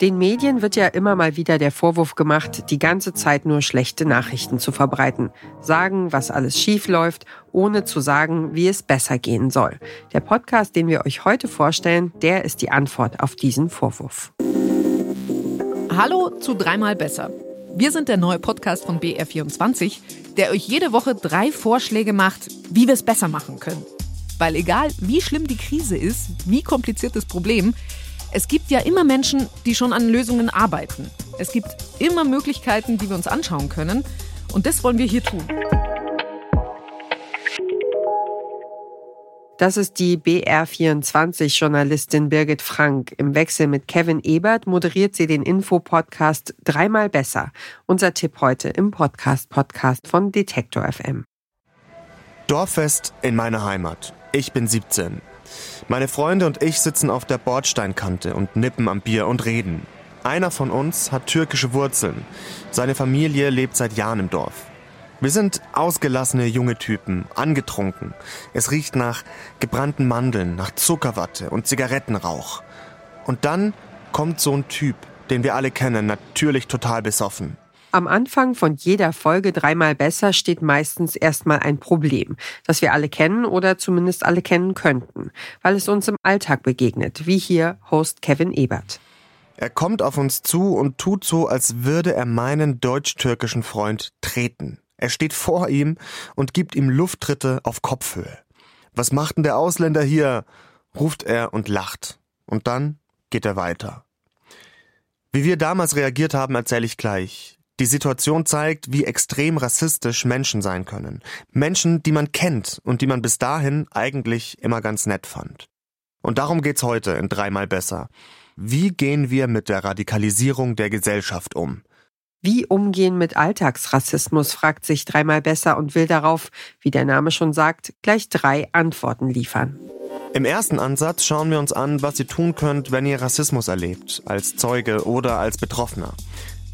Den Medien wird ja immer mal wieder der Vorwurf gemacht, die ganze Zeit nur schlechte Nachrichten zu verbreiten. Sagen, was alles schief läuft, ohne zu sagen, wie es besser gehen soll. Der Podcast, den wir euch heute vorstellen, der ist die Antwort auf diesen Vorwurf. Hallo zu Dreimal Besser. Wir sind der neue Podcast von BR24, der euch jede Woche drei Vorschläge macht, wie wir es besser machen können. Weil egal, wie schlimm die Krise ist, wie kompliziert das Problem, es gibt ja immer Menschen, die schon an Lösungen arbeiten. Es gibt immer Möglichkeiten, die wir uns anschauen können. Und das wollen wir hier tun. Das ist die BR24-Journalistin Birgit Frank. Im Wechsel mit Kevin Ebert moderiert sie den Info-Podcast Dreimal besser. Unser Tipp heute im Podcast-Podcast von Detektor FM. Dorffest in meiner Heimat. Ich bin 17. Meine Freunde und ich sitzen auf der Bordsteinkante und nippen am Bier und reden. Einer von uns hat türkische Wurzeln. Seine Familie lebt seit Jahren im Dorf. Wir sind ausgelassene junge Typen, angetrunken. Es riecht nach gebrannten Mandeln, nach Zuckerwatte und Zigarettenrauch. Und dann kommt so ein Typ, den wir alle kennen, natürlich total besoffen. Am Anfang von jeder Folge dreimal besser steht meistens erstmal ein Problem, das wir alle kennen oder zumindest alle kennen könnten, weil es uns im Alltag begegnet, wie hier Host Kevin Ebert. Er kommt auf uns zu und tut so, als würde er meinen deutsch-türkischen Freund treten. Er steht vor ihm und gibt ihm Lufttritte auf Kopfhöhe. Was macht denn der Ausländer hier? ruft er und lacht. Und dann geht er weiter. Wie wir damals reagiert haben, erzähle ich gleich. Die Situation zeigt, wie extrem rassistisch Menschen sein können. Menschen, die man kennt und die man bis dahin eigentlich immer ganz nett fand. Und darum geht's heute in dreimal besser. Wie gehen wir mit der Radikalisierung der Gesellschaft um? Wie umgehen mit Alltagsrassismus, fragt sich dreimal besser und will darauf, wie der Name schon sagt, gleich drei Antworten liefern. Im ersten Ansatz schauen wir uns an, was ihr tun könnt, wenn ihr Rassismus erlebt, als Zeuge oder als Betroffener.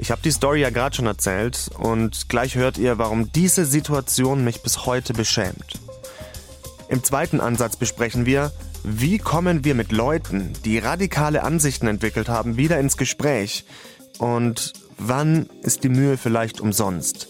Ich habe die Story ja gerade schon erzählt und gleich hört ihr, warum diese Situation mich bis heute beschämt. Im zweiten Ansatz besprechen wir, wie kommen wir mit Leuten, die radikale Ansichten entwickelt haben, wieder ins Gespräch und wann ist die Mühe vielleicht umsonst.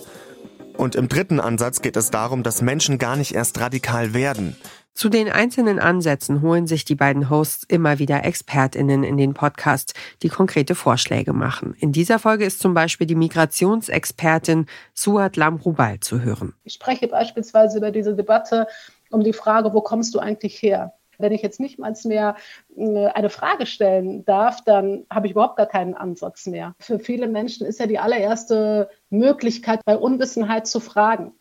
Und im dritten Ansatz geht es darum, dass Menschen gar nicht erst radikal werden, zu den einzelnen Ansätzen holen sich die beiden Hosts immer wieder ExpertInnen in den Podcast, die konkrete Vorschläge machen. In dieser Folge ist zum Beispiel die Migrationsexpertin Suat Lamrubal zu hören. Ich spreche beispielsweise über diese Debatte um die Frage, wo kommst du eigentlich her? Wenn ich jetzt nicht mal mehr äh, eine Frage stellen darf, dann habe ich überhaupt gar keinen Ansatz mehr. Für viele Menschen ist ja die allererste Möglichkeit, bei Unwissenheit zu fragen.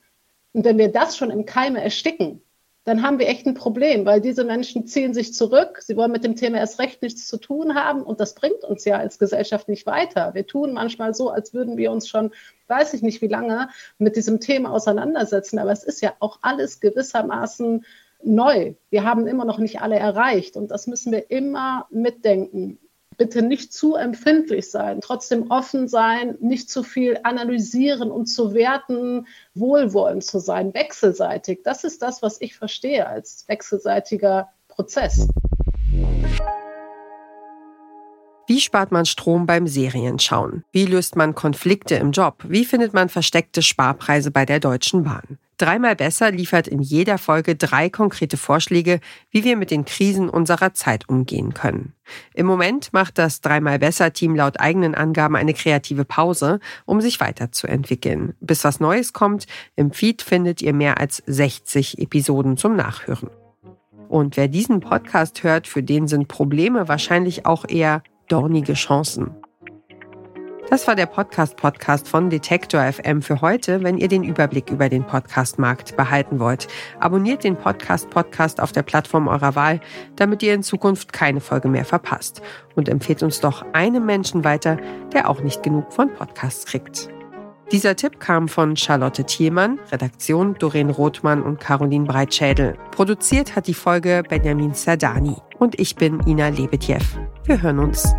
Und wenn wir das schon im Keime ersticken, dann haben wir echt ein Problem, weil diese Menschen ziehen sich zurück. Sie wollen mit dem Thema erst recht nichts zu tun haben und das bringt uns ja als Gesellschaft nicht weiter. Wir tun manchmal so, als würden wir uns schon, weiß ich nicht wie lange, mit diesem Thema auseinandersetzen, aber es ist ja auch alles gewissermaßen neu. Wir haben immer noch nicht alle erreicht und das müssen wir immer mitdenken bitte nicht zu empfindlich sein, trotzdem offen sein, nicht zu viel analysieren und zu werten, wohlwollend zu sein, wechselseitig. Das ist das, was ich verstehe als wechselseitiger Prozess. Wie spart man Strom beim Serienschauen? Wie löst man Konflikte im Job? Wie findet man versteckte Sparpreise bei der Deutschen Bahn? Dreimal besser liefert in jeder Folge drei konkrete Vorschläge, wie wir mit den Krisen unserer Zeit umgehen können. Im Moment macht das Dreimal besser Team laut eigenen Angaben eine kreative Pause, um sich weiterzuentwickeln. Bis was Neues kommt, im Feed findet ihr mehr als 60 Episoden zum Nachhören. Und wer diesen Podcast hört, für den sind Probleme wahrscheinlich auch eher dornige Chancen. Das war der Podcast-Podcast von Detektor FM für heute. Wenn ihr den Überblick über den Podcast-Markt behalten wollt, abonniert den Podcast-Podcast auf der Plattform eurer Wahl, damit ihr in Zukunft keine Folge mehr verpasst. Und empfehlt uns doch einem Menschen weiter, der auch nicht genug von Podcasts kriegt. Dieser Tipp kam von Charlotte Thielmann, Redaktion Doreen Rothmann und Caroline Breitschädel. Produziert hat die Folge Benjamin Sardani. Und ich bin Ina Lebetjew. Wir hören uns.